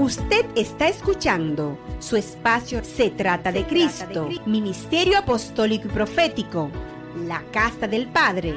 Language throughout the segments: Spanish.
Usted está escuchando su espacio Se trata de Cristo, Ministerio Apostólico y Profético, la Casa del Padre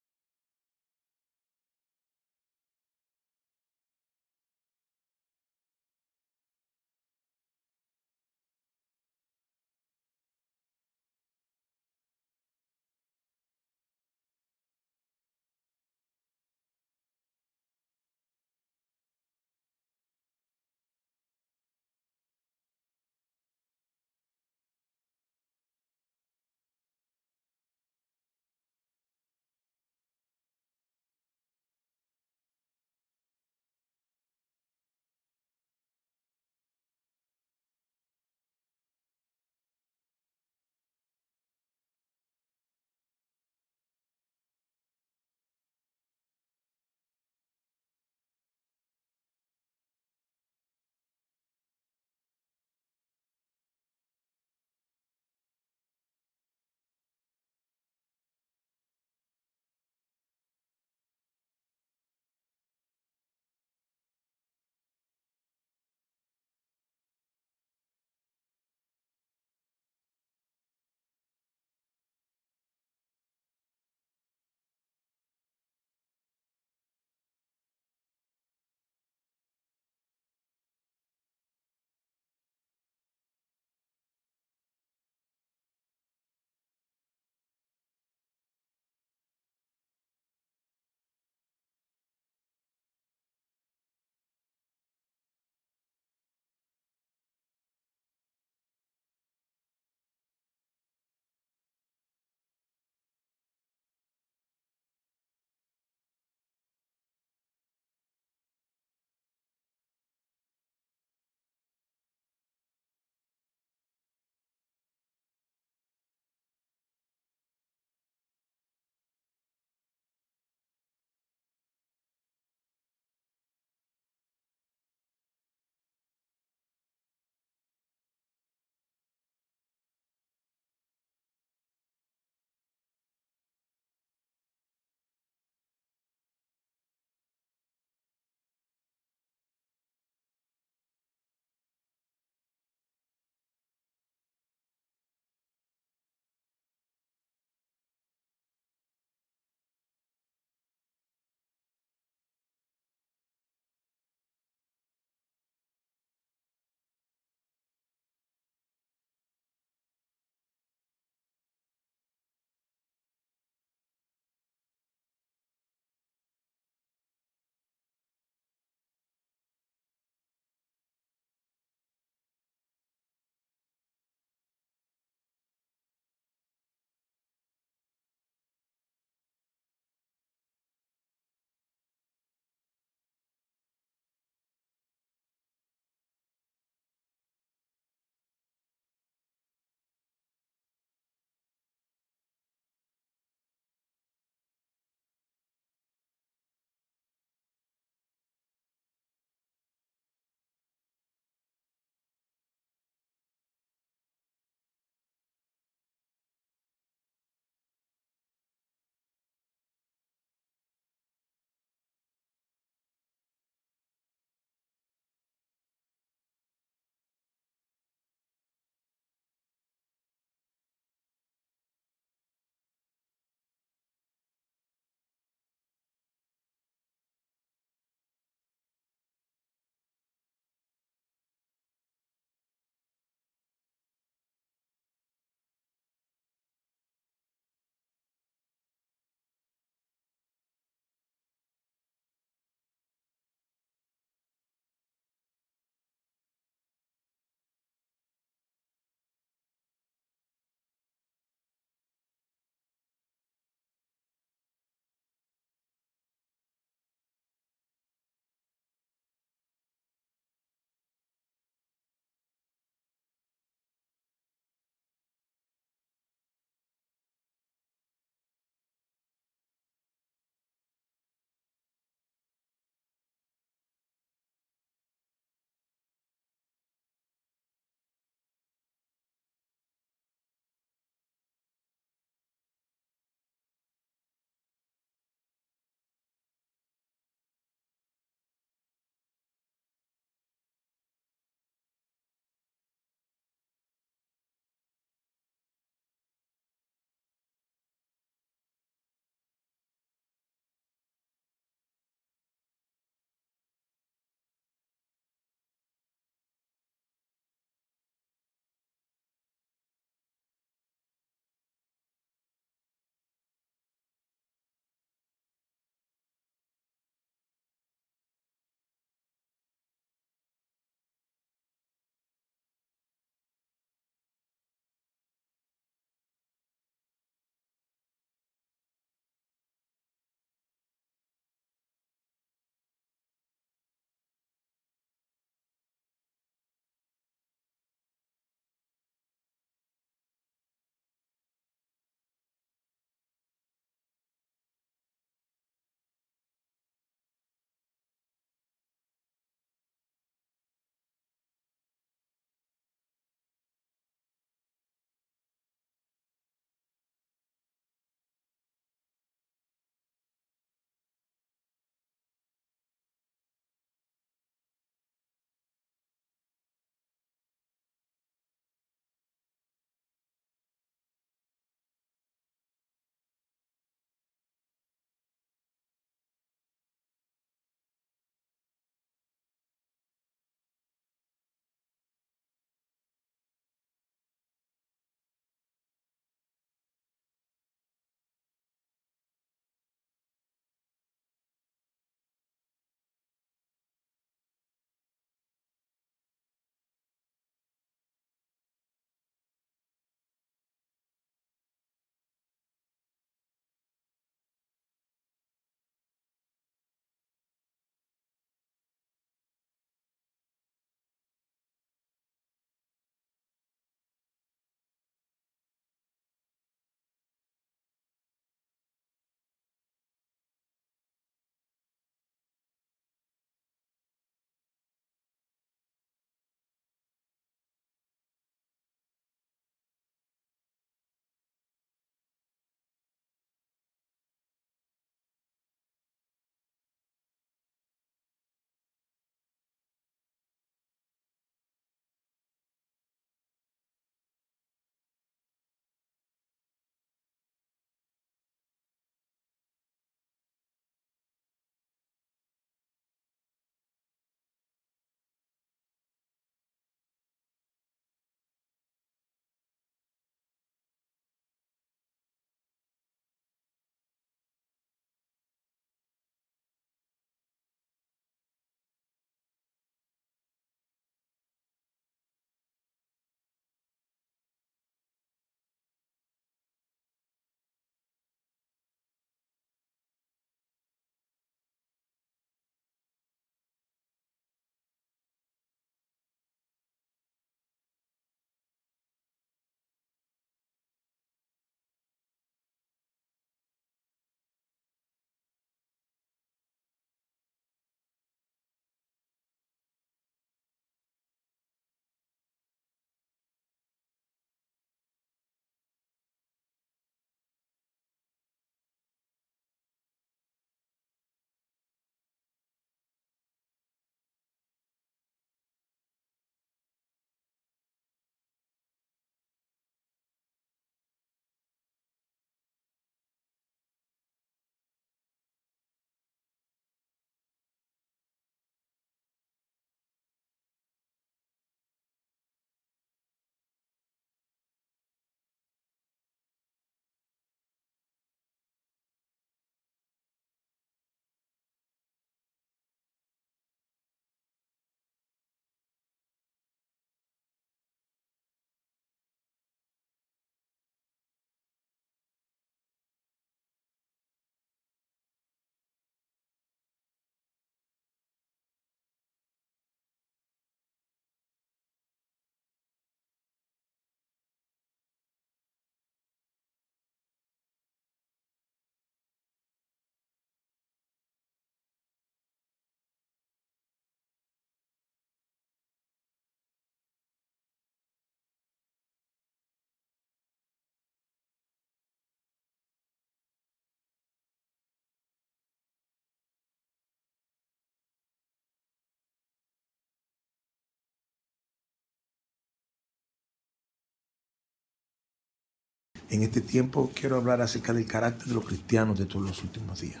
En este tiempo quiero hablar acerca del carácter de los cristianos de todos los últimos días.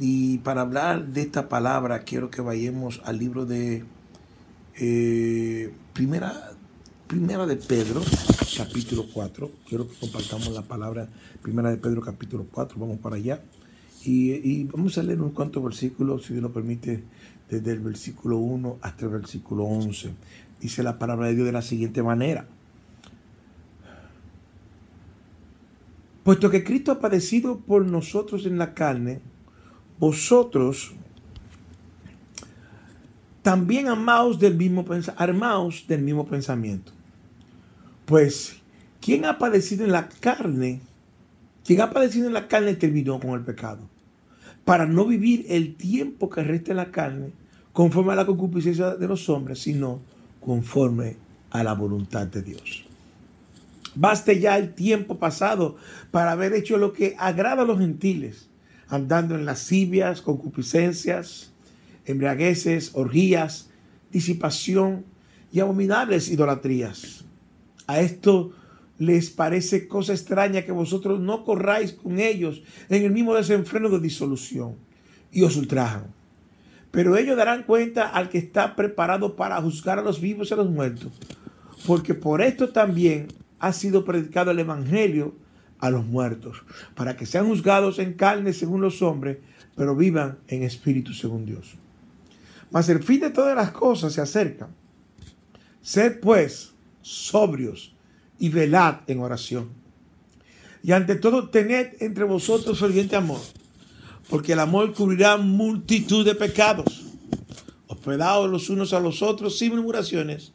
y para hablar de esta palabra quiero que vayamos al libro de eh, primera, primera de Pedro, capítulo 4. Quiero que compartamos la palabra Primera de Pedro, capítulo 4. Vamos para allá. Y, vamos a leer unos cuantos versículos, si Dios lo permite, desde el versículo 1 hasta el versículo 11. Dice la palabra de Dios de la siguiente manera. Puesto que Cristo ha padecido por nosotros en la carne, vosotros también amaos del mismo armaos del mismo pensamiento. Pues, ¿quién ha padecido en la carne? Quien ha padecido en la carne terminó con el pecado. Para no vivir el tiempo que resta en la carne, conforme a la concupiscencia de los hombres, sino conforme a la voluntad de Dios. Baste ya el tiempo pasado para haber hecho lo que agrada a los gentiles, andando en lascivias, concupiscencias, embriagueces, orgías, disipación y abominables idolatrías. A esto les parece cosa extraña que vosotros no corráis con ellos en el mismo desenfreno de disolución y os ultrajan. Pero ellos darán cuenta al que está preparado para juzgar a los vivos y a los muertos, porque por esto también ha sido predicado el Evangelio a los muertos, para que sean juzgados en carne según los hombres, pero vivan en espíritu según Dios. Mas el fin de todas las cosas se acerca. Sed pues sobrios y velad en oración. Y ante todo tened entre vosotros ferviente amor, porque el amor cubrirá multitud de pecados. Hospedados los unos a los otros sin murmuraciones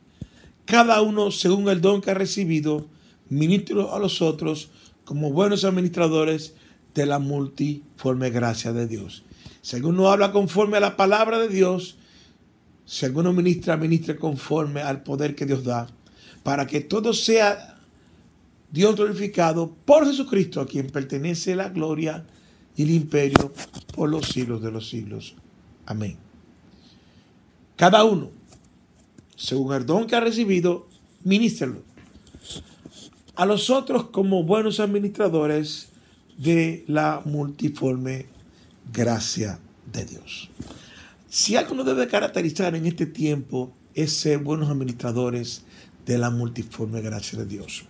cada uno según el don que ha recibido, ministro a los otros como buenos administradores de la multiforme gracia de Dios. Si alguno habla conforme a la palabra de Dios, si alguno ministra, ministre conforme al poder que Dios da, para que todo sea Dios glorificado por Jesucristo, a quien pertenece la gloria y el imperio por los siglos de los siglos. Amén. Cada uno según el don que ha recibido, ministrelo. A los otros como buenos administradores de la multiforme gracia de Dios. Si algo nos debe caracterizar en este tiempo es ser buenos administradores de la multiforme gracia de Dios.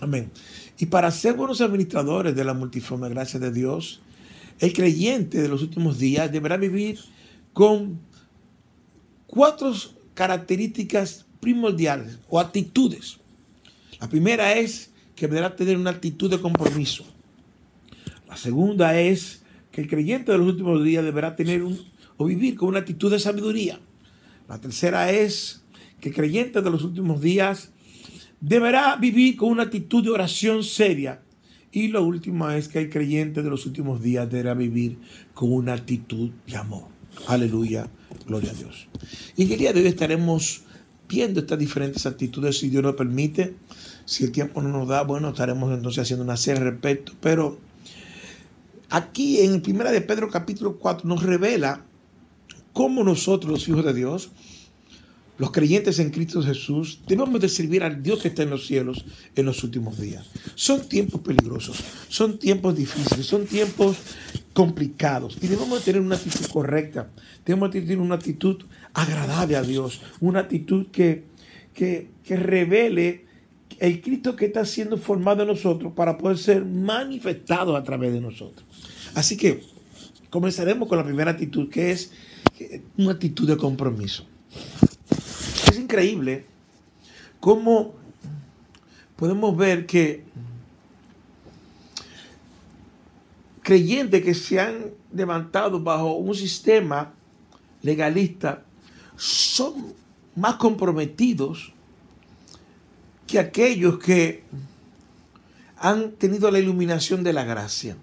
Amén. Y para ser buenos administradores de la multiforme gracia de Dios, el creyente de los últimos días deberá vivir con cuatro características primordiales o actitudes. La primera es que deberá tener una actitud de compromiso. La segunda es que el creyente de los últimos días deberá tener un, o vivir con una actitud de sabiduría. La tercera es que el creyente de los últimos días deberá vivir con una actitud de oración seria. Y lo último es que el creyente de los últimos días deberá vivir con una actitud de amor. Aleluya. Gloria a Dios. Y el día de hoy estaremos viendo estas diferentes actitudes, si Dios nos permite. Si el tiempo no nos da, bueno, estaremos entonces haciendo una serie respecto. Pero aquí en Primera de Pedro capítulo 4 nos revela cómo nosotros, los hijos de Dios, los creyentes en Cristo Jesús, debemos de servir al Dios que está en los cielos en los últimos días. Son tiempos peligrosos, son tiempos difíciles, son tiempos complicados y debemos de tener una actitud correcta, debemos de tener una actitud agradable a Dios, una actitud que, que, que revele el Cristo que está siendo formado en nosotros para poder ser manifestado a través de nosotros. Así que comenzaremos con la primera actitud, que es una actitud de compromiso increíble cómo podemos ver que creyentes que se han levantado bajo un sistema legalista son más comprometidos que aquellos que han tenido la iluminación de la gracia.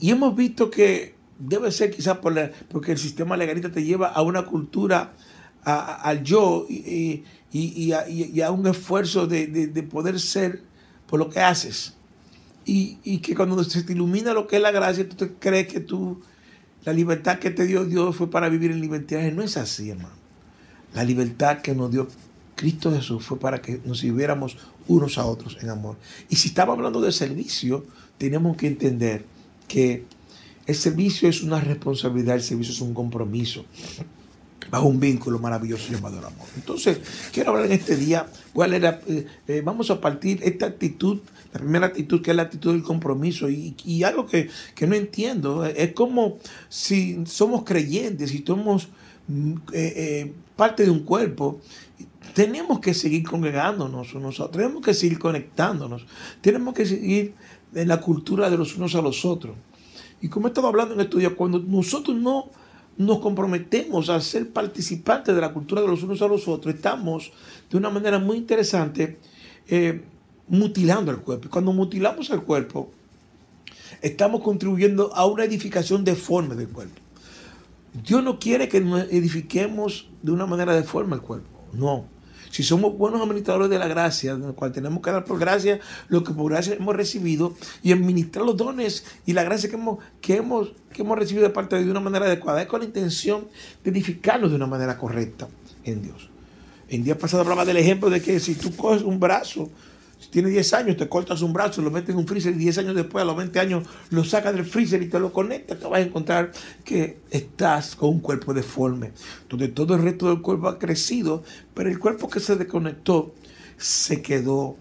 Y hemos visto que debe ser quizás por porque el sistema legalista te lleva a una cultura al yo y, a, un esfuerzo de, poder ser por lo que haces. Y, que cuando se te ilumina lo que es la gracia, tú te crees que tú, la libertad que te dio Dios fue para vivir en libertad. No es así, hermano. La libertad que nos dio Cristo Jesús fue para que nos sirviéramos unos a otros en amor. Y si estamos hablando de servicio, tenemos que entender que el servicio es una responsabilidad, el servicio es un compromiso bajo un vínculo maravilloso llamado el amor. Entonces, quiero hablar en este día, voy a eh, eh, vamos a partir esta actitud, la primera actitud que es la actitud del compromiso y, algo que, no entiendo, es como si somos creyentes y somos mm, eh, parte de un cuerpo tenemos que seguir congregándonos nosotros, tenemos que seguir conectándonos, tenemos que seguir en la cultura de los unos a los otros. Y como he estado hablando en estos días, cuando nosotros no nos comprometemos a ser participantes de la cultura de los unos a los otros, estamos de una manera muy interesante eh, mutilando el cuerpo. Cuando mutilamos el cuerpo, estamos contribuyendo a una edificación deforme del cuerpo. Dios no quiere que nos edifiquemos de una manera deforme el cuerpo. No. Si somos buenos administradores de la gracia, en el cual tenemos que dar por gracia lo que por gracia hemos recibido y administrar los dones y la gracia que hemos, que hemos, que hemos recibido de parte de de una manera adecuada, es con la intención de edificarnos de una manera correcta en Dios. En día pasado hablaba del ejemplo de que si tú coges un brazo si tienes 10 años, te cortas un brazo, lo metes en un freezer y 10 años después, a los 20 años, lo sacas del freezer y te lo conectas, te vas a encontrar que estás con un cuerpo deforme, donde todo el resto del cuerpo ha crecido, pero el cuerpo que se desconectó se quedó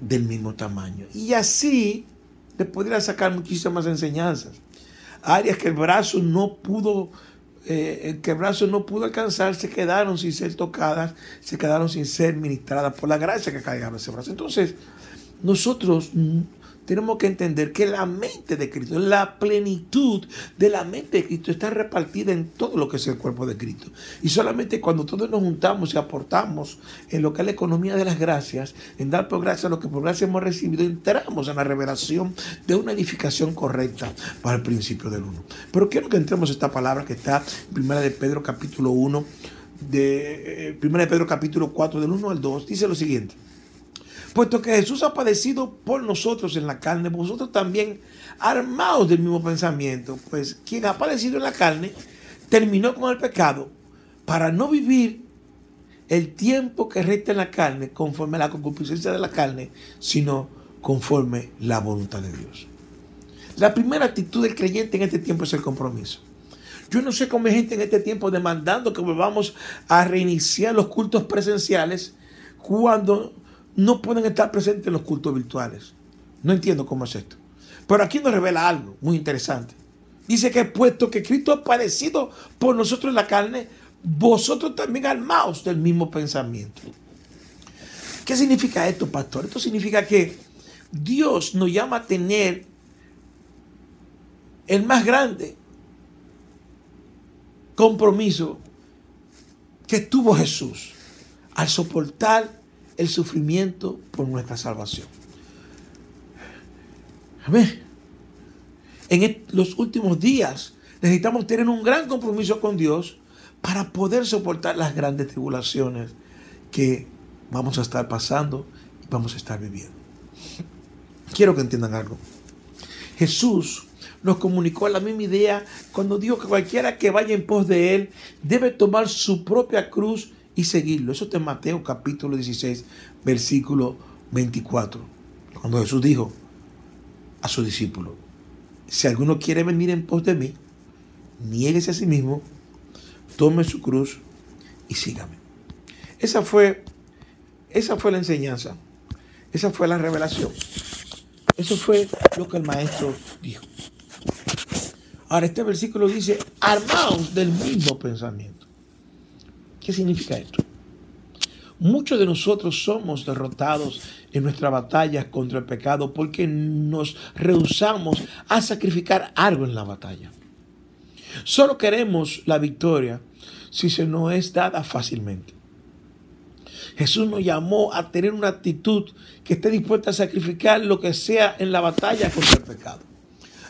del mismo tamaño. Y así te podría sacar muchísimas enseñanzas. Áreas que el brazo no pudo eh, el que el brazo no pudo alcanzar, se quedaron sin ser tocadas, se quedaron sin ser ministradas por la gracia que caía en ese brazo. Entonces, nosotros tenemos que entender que la mente de Cristo, la plenitud de la mente de Cristo está repartida en todo lo que es el cuerpo de Cristo. Y solamente cuando todos nos juntamos y aportamos en lo que es la economía de las gracias, en dar por gracia lo que por gracia hemos recibido, entramos en la revelación de una edificación correcta para el principio del uno. Pero quiero que entremos esta palabra que está en 1 de Pedro capítulo 1, de 1 eh, de Pedro capítulo 4 del 1 al 2, dice lo siguiente. Puesto que Jesús ha padecido por nosotros en la carne, vosotros también armados del mismo pensamiento, pues quien ha padecido en la carne terminó con el pecado para no vivir el tiempo que resta en la carne conforme a la concupiscencia de la carne, sino conforme la voluntad de Dios. La primera actitud del creyente en este tiempo es el compromiso. Yo no sé cómo hay gente en este tiempo demandando que volvamos a reiniciar los cultos presenciales cuando no pueden estar presentes en los cultos virtuales. No entiendo cómo es esto. Pero aquí nos revela algo muy interesante. Dice que puesto que Cristo ha padecido por nosotros en la carne, vosotros también armaos del mismo pensamiento. ¿Qué significa esto, pastor? Esto significa que Dios nos llama a tener el más grande compromiso que tuvo Jesús al soportar el sufrimiento por nuestra salvación. Amén. En los últimos días necesitamos tener un gran compromiso con Dios para poder soportar las grandes tribulaciones que vamos a estar pasando y vamos a estar viviendo. Quiero que entiendan algo. Jesús nos comunicó la misma idea cuando dijo que cualquiera que vaya en pos de Él debe tomar su propia cruz y seguirlo. Eso está en Mateo capítulo 16, versículo 24. Cuando Jesús dijo a su discípulo, si alguno quiere venir en pos de mí, niéguese a sí mismo, tome su cruz y sígame. Esa fue, esa fue la enseñanza. Esa fue la revelación. Eso fue lo que el maestro dijo. Ahora, este versículo dice, armaos del mismo pensamiento. ¿Qué significa esto? Muchos de nosotros somos derrotados en nuestra batalla contra el pecado porque nos rehusamos a sacrificar algo en la batalla. Solo queremos la victoria si se nos es dada fácilmente. Jesús nos llamó a tener una actitud que esté dispuesta a sacrificar lo que sea en la batalla contra el pecado.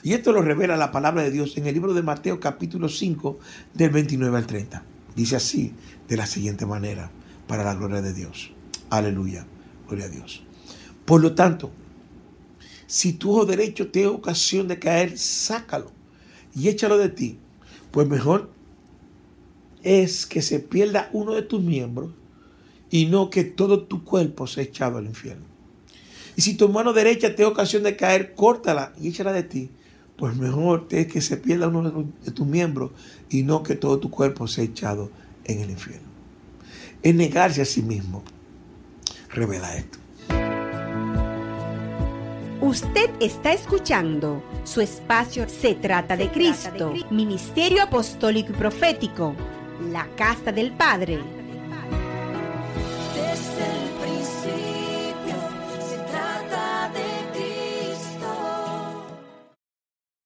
Y esto lo revela la palabra de Dios en el libro de Mateo capítulo 5 del 29 al 30. Dice así, de la siguiente manera, para la gloria de Dios. Aleluya, gloria a Dios. Por lo tanto, si tu ojo derecho te da ocasión de caer, sácalo y échalo de ti. Pues mejor es que se pierda uno de tus miembros y no que todo tu cuerpo sea echado al infierno. Y si tu mano derecha te ocasión de caer, córtala y échala de ti. Pues mejor es que se pierda uno de tus miembros y no que todo tu cuerpo sea echado en el infierno. Es negarse a sí mismo. Revela esto. Usted está escuchando su espacio Se trata de Cristo, Ministerio Apostólico y Profético, la Casa del Padre.